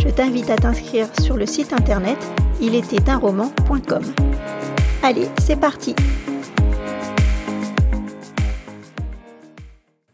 je t'invite à t'inscrire sur le site internet roman.com. Allez, c'est parti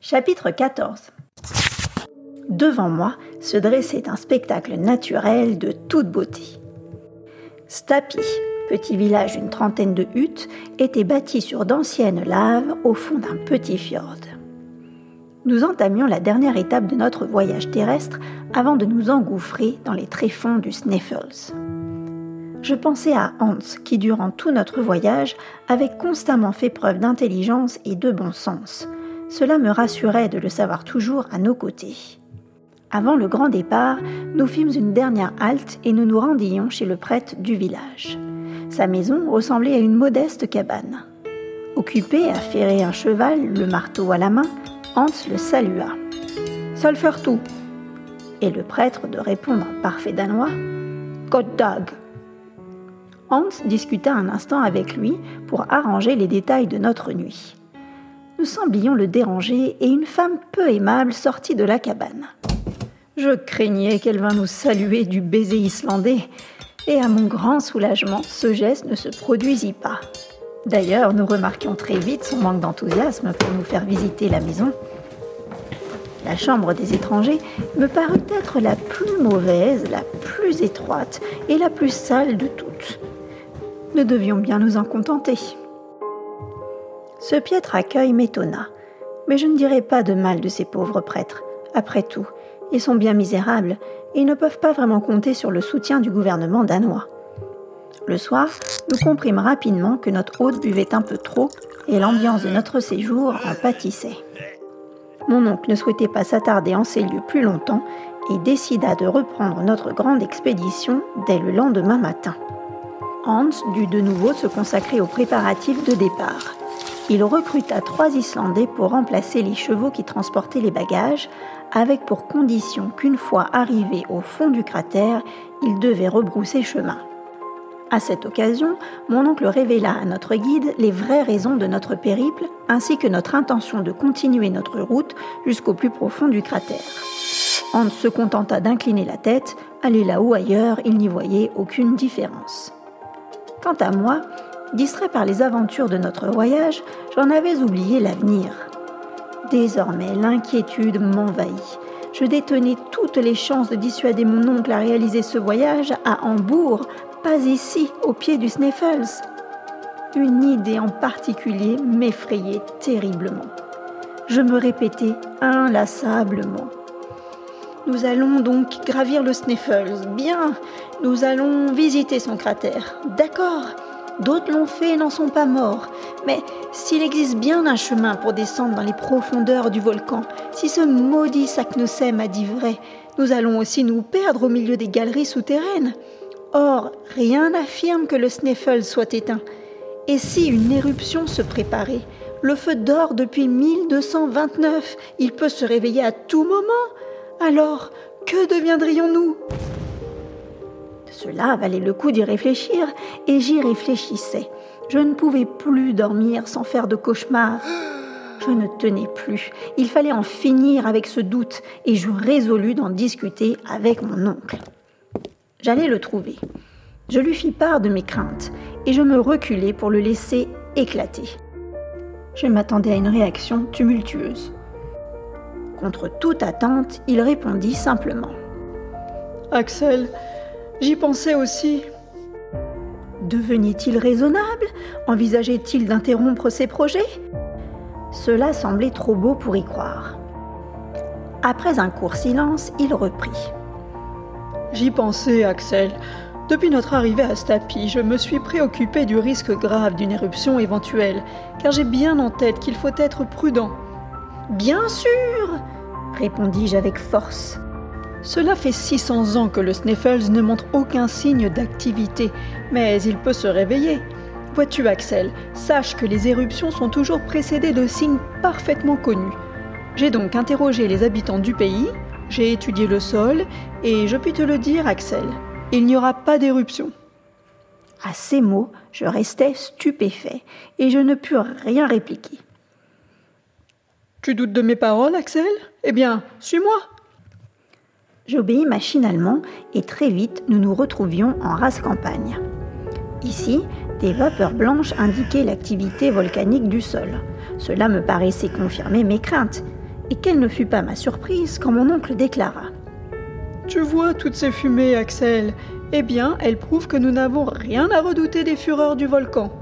Chapitre 14 Devant moi se dressait un spectacle naturel de toute beauté. Stapi, petit village d'une trentaine de huttes, était bâti sur d'anciennes laves au fond d'un petit fjord. Nous entamions la dernière étape de notre voyage terrestre avant de nous engouffrer dans les tréfonds du Sniffles. Je pensais à Hans qui, durant tout notre voyage, avait constamment fait preuve d'intelligence et de bon sens. Cela me rassurait de le savoir toujours à nos côtés. Avant le grand départ, nous fîmes une dernière halte et nous nous rendions chez le prêtre du village. Sa maison ressemblait à une modeste cabane. Occupé à ferrer un cheval, le marteau à la main, Hans le salua. tout Et le prêtre de répondre en parfait danois God dag. Hans discuta un instant avec lui pour arranger les détails de notre nuit. Nous semblions le déranger et une femme peu aimable sortit de la cabane. Je craignais qu'elle vînt nous saluer du baiser islandais, et à mon grand soulagement, ce geste ne se produisit pas. D'ailleurs, nous remarquions très vite son manque d'enthousiasme pour nous faire visiter la maison. La chambre des étrangers me parut être la plus mauvaise, la plus étroite et la plus sale de toutes. Nous devions bien nous en contenter. Ce piètre accueil m'étonna, mais je ne dirais pas de mal de ces pauvres prêtres. Après tout, ils sont bien misérables et ne peuvent pas vraiment compter sur le soutien du gouvernement danois. Le soir, nous comprîmes rapidement que notre hôte buvait un peu trop et l'ambiance de notre séjour en pâtissait. Mon oncle ne souhaitait pas s'attarder en ces lieux plus longtemps et décida de reprendre notre grande expédition dès le lendemain matin. Hans dut de nouveau se consacrer aux préparatifs de départ. Il recruta trois Islandais pour remplacer les chevaux qui transportaient les bagages, avec pour condition qu'une fois arrivés au fond du cratère, ils devaient rebrousser chemin. À cette occasion, mon oncle révéla à notre guide les vraies raisons de notre périple ainsi que notre intention de continuer notre route jusqu'au plus profond du cratère. Hans se contenta d'incliner la tête, aller là ou ailleurs, il n'y voyait aucune différence. Quant à moi, distrait par les aventures de notre voyage, j'en avais oublié l'avenir. Désormais, l'inquiétude m'envahit. Je détenais toutes les chances de dissuader mon oncle à réaliser ce voyage à Hambourg pas ici, au pied du Sniffles. Une idée en particulier m'effrayait terriblement. Je me répétais inlassablement. Nous allons donc gravir le Sniffles. Bien, nous allons visiter son cratère. D'accord. D'autres l'ont fait et n'en sont pas morts. Mais s'il existe bien un chemin pour descendre dans les profondeurs du volcan, si ce maudit Saknussemm a dit vrai, nous allons aussi nous perdre au milieu des galeries souterraines. Or, rien n'affirme que le Sniffle soit éteint. Et si une éruption se préparait Le feu dort depuis 1229, il peut se réveiller à tout moment. Alors, que deviendrions-nous? Cela valait le coup d'y réfléchir, et j'y réfléchissais. Je ne pouvais plus dormir sans faire de cauchemars. Je ne tenais plus. Il fallait en finir avec ce doute, et je résolus d'en discuter avec mon oncle. J'allais le trouver. Je lui fis part de mes craintes et je me reculai pour le laisser éclater. Je m'attendais à une réaction tumultueuse. Contre toute attente, il répondit simplement. Axel, j'y pensais aussi. Devenait-il raisonnable? Envisageait-il d'interrompre ses projets? Cela semblait trop beau pour y croire. Après un court silence, il reprit. J'y pensais, Axel. Depuis notre arrivée à Stapi, je me suis préoccupé du risque grave d'une éruption éventuelle, car j'ai bien en tête qu'il faut être prudent. Bien sûr répondis-je avec force. Cela fait 600 ans que le Sniffles ne montre aucun signe d'activité, mais il peut se réveiller. Vois-tu Axel, sache que les éruptions sont toujours précédées de signes parfaitement connus. J'ai donc interrogé les habitants du pays, j'ai étudié le sol, et je puis te le dire Axel, il n'y aura pas d'éruption. À ces mots, je restais stupéfait, et je ne pus rien répliquer. Tu doutes de mes paroles, Axel? Eh bien, suis-moi. J'obéis machinalement et très vite nous nous retrouvions en race campagne. Ici, des vapeurs blanches indiquaient l'activité volcanique du sol. Cela me paraissait confirmer mes craintes, et quelle ne fut pas ma surprise quand mon oncle déclara. Tu vois toutes ces fumées, Axel Eh bien, elles prouvent que nous n'avons rien à redouter des fureurs du volcan.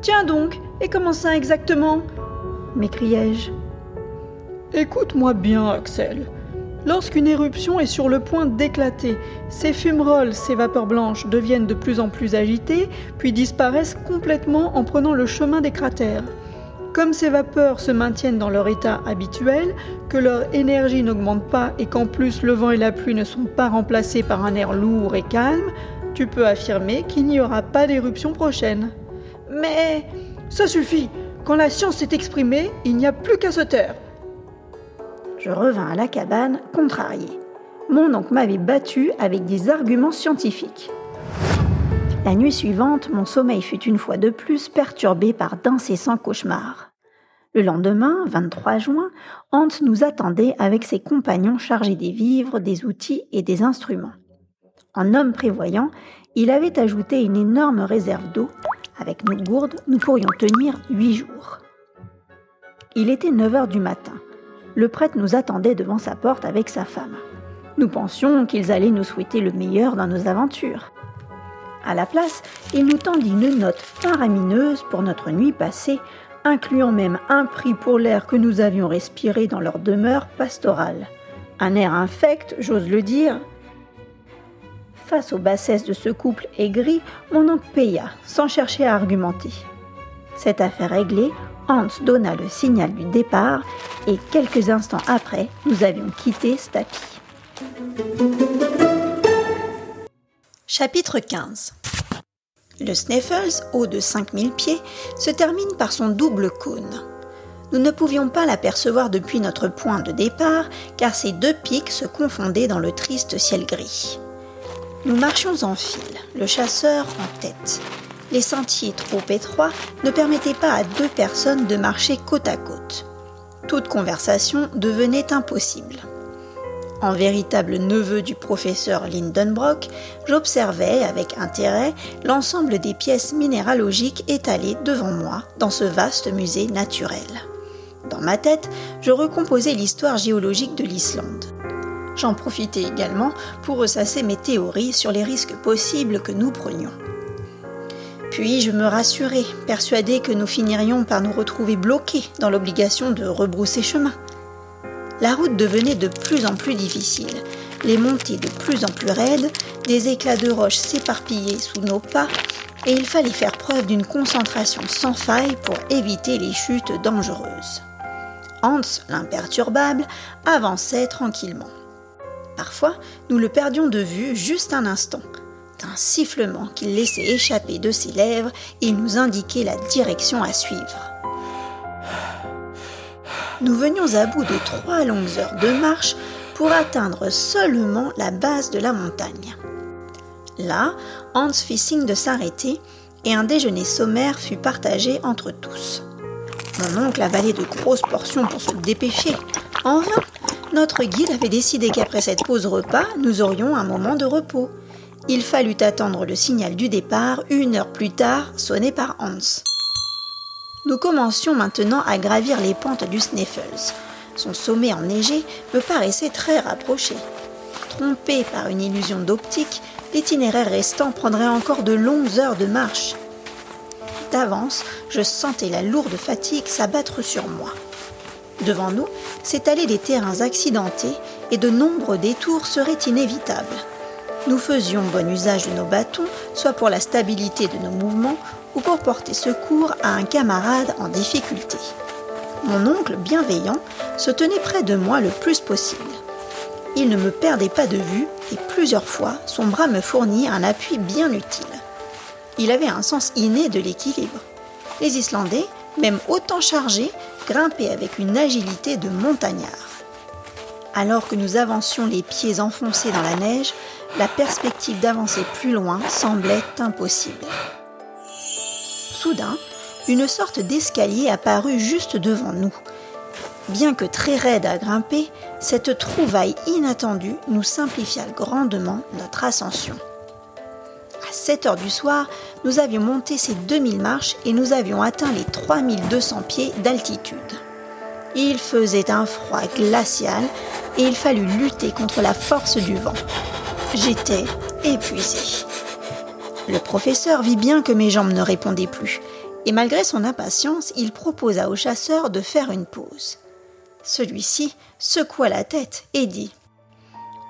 Tiens donc, et comment ça exactement? m'écriai-je. Écoute-moi bien, Axel. Lorsqu'une éruption est sur le point d'éclater, ces fumerolles, ces vapeurs blanches deviennent de plus en plus agitées, puis disparaissent complètement en prenant le chemin des cratères. Comme ces vapeurs se maintiennent dans leur état habituel, que leur énergie n'augmente pas et qu'en plus le vent et la pluie ne sont pas remplacés par un air lourd et calme, tu peux affirmer qu'il n'y aura pas d'éruption prochaine. Mais ça suffit, quand la science s'est exprimée, il n'y a plus qu'à se taire. Je revins à la cabane, contrarié. Mon oncle m'avait battu avec des arguments scientifiques. La nuit suivante, mon sommeil fut une fois de plus perturbé par d'incessants cauchemars. Le lendemain, 23 juin, Hans nous attendait avec ses compagnons chargés des vivres, des outils et des instruments. En homme prévoyant, il avait ajouté une énorme réserve d'eau. Avec nos gourdes, nous pourrions tenir huit jours. Il était 9 heures du matin le prêtre nous attendait devant sa porte avec sa femme. Nous pensions qu'ils allaient nous souhaiter le meilleur dans nos aventures. À la place, il nous tendit une note faramineuse pour notre nuit passée, incluant même un prix pour l'air que nous avions respiré dans leur demeure pastorale. Un air infect, j'ose le dire. Face aux bassesses de ce couple aigri, mon oncle paya, sans chercher à argumenter. Cette affaire réglée, Hans donna le signal du départ et quelques instants après, nous avions quitté Stapi. Chapitre 15 Le Sniffles, haut de 5000 pieds, se termine par son double cône. Nous ne pouvions pas l'apercevoir depuis notre point de départ car ces deux pics se confondaient dans le triste ciel gris. Nous marchions en file, le chasseur en tête. Les sentiers trop étroits ne permettaient pas à deux personnes de marcher côte à côte. Toute conversation devenait impossible. En véritable neveu du professeur Lindenbrock, j'observais avec intérêt l'ensemble des pièces minéralogiques étalées devant moi dans ce vaste musée naturel. Dans ma tête, je recomposais l'histoire géologique de l'Islande. J'en profitais également pour ressasser mes théories sur les risques possibles que nous prenions. Puis je me rassurais, persuadée que nous finirions par nous retrouver bloqués dans l'obligation de rebrousser chemin. La route devenait de plus en plus difficile, les montées de plus en plus raides, des éclats de roches s'éparpillaient sous nos pas, et il fallait faire preuve d'une concentration sans faille pour éviter les chutes dangereuses. Hans, l'imperturbable, avançait tranquillement. Parfois, nous le perdions de vue juste un instant, d'un sifflement qu'il laissait échapper de ses lèvres, il nous indiquait la direction à suivre. Nous venions à bout de trois longues heures de marche pour atteindre seulement la base de la montagne. Là, Hans fit signe de s'arrêter et un déjeuner sommaire fut partagé entre tous. Mon oncle avalait de grosses portions pour se dépêcher. En vain, notre guide avait décidé qu'après cette pause repas, nous aurions un moment de repos. Il fallut attendre le signal du départ une heure plus tard, sonné par Hans. Nous commencions maintenant à gravir les pentes du Sniffles. Son sommet enneigé me paraissait très rapproché. Trompé par une illusion d'optique, l'itinéraire restant prendrait encore de longues heures de marche. D'avance, je sentais la lourde fatigue s'abattre sur moi. Devant nous s'étalaient des terrains accidentés et de nombreux détours seraient inévitables nous faisions bon usage de nos bâtons, soit pour la stabilité de nos mouvements ou pour porter secours à un camarade en difficulté. Mon oncle bienveillant se tenait près de moi le plus possible. Il ne me perdait pas de vue et plusieurs fois son bras me fournit un appui bien utile. Il avait un sens inné de l'équilibre. Les Islandais, même autant chargés, grimpaient avec une agilité de montagnard. Alors que nous avancions les pieds enfoncés dans la neige, la perspective d'avancer plus loin semblait impossible. Soudain, une sorte d'escalier apparut juste devant nous. Bien que très raide à grimper, cette trouvaille inattendue nous simplifia grandement notre ascension. À 7 heures du soir, nous avions monté ces 2000 marches et nous avions atteint les 3200 pieds d'altitude. Il faisait un froid glacial et il fallut lutter contre la force du vent. J'étais épuisé. Le professeur vit bien que mes jambes ne répondaient plus, et malgré son impatience, il proposa au chasseur de faire une pause. Celui-ci secoua la tête et dit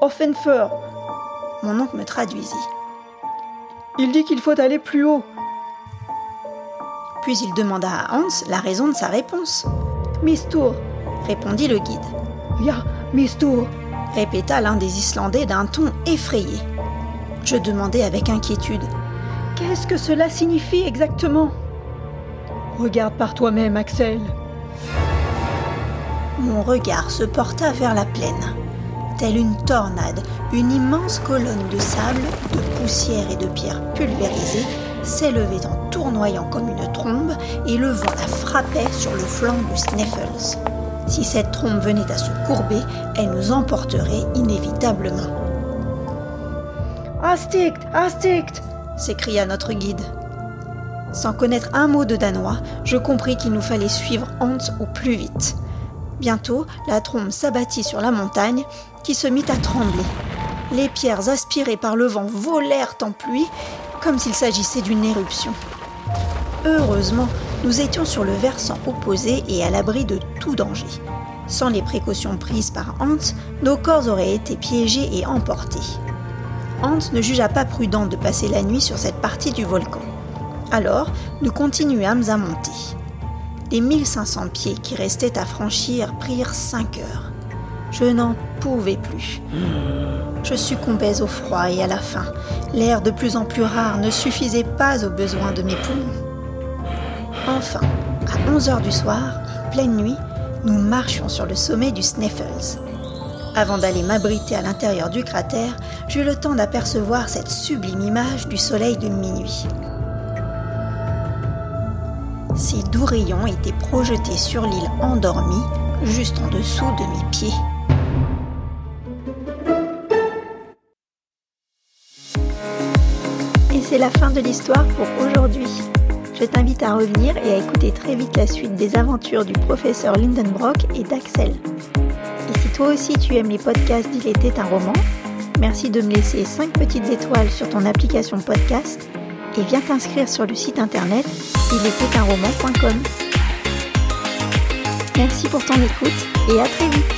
Offenfer Mon oncle me traduisit. Il dit qu'il faut aller plus haut. Puis il demanda à Hans la raison de sa réponse. Mistour, répondit le guide. Ya, Mistour, répéta l'un des Islandais d'un ton effrayé. Je demandai avec inquiétude. Qu'est-ce que cela signifie exactement? Regarde par toi-même, Axel. Mon regard se porta vers la plaine. Telle une tornade, une immense colonne de sable, de poussière et de pierres pulvérisées s'élevait en tournoyant comme une trombe et le vent la frappait sur le flanc du Sneffels. Si cette trombe venait à se courber, elle nous emporterait inévitablement. Astict Astict s'écria notre guide. Sans connaître un mot de danois, je compris qu'il nous fallait suivre Hans au plus vite. Bientôt, la trombe s'abattit sur la montagne, qui se mit à trembler. Les pierres aspirées par le vent volèrent en pluie, comme s'il s'agissait d'une éruption. Heureusement, nous étions sur le versant opposé et à l'abri de tout danger. Sans les précautions prises par Hans, nos corps auraient été piégés et emportés. Hans ne jugea pas prudent de passer la nuit sur cette partie du volcan. Alors, nous continuâmes à monter. Les 1500 pieds qui restaient à franchir prirent 5 heures. Je n'en pouvais plus. Je succombais au froid et à la faim. L'air de plus en plus rare ne suffisait pas aux besoins de mes poumons. Enfin, à 11 heures du soir, pleine nuit, nous marchions sur le sommet du Sneffels. Avant d'aller m'abriter à l'intérieur du cratère, j'eus le temps d'apercevoir cette sublime image du soleil de minuit. Ces doux rayons étaient projetés sur l'île endormie, juste en dessous de mes pieds. Et c'est la fin de l'histoire pour aujourd'hui. Je t'invite à revenir et à écouter très vite la suite des aventures du professeur Lindenbrock et d'Axel. Toi aussi tu aimes les podcasts d'Il était un roman, merci de me laisser 5 petites étoiles sur ton application podcast et viens t'inscrire sur le site internet il était un roman.com. Merci pour ton écoute et à très vite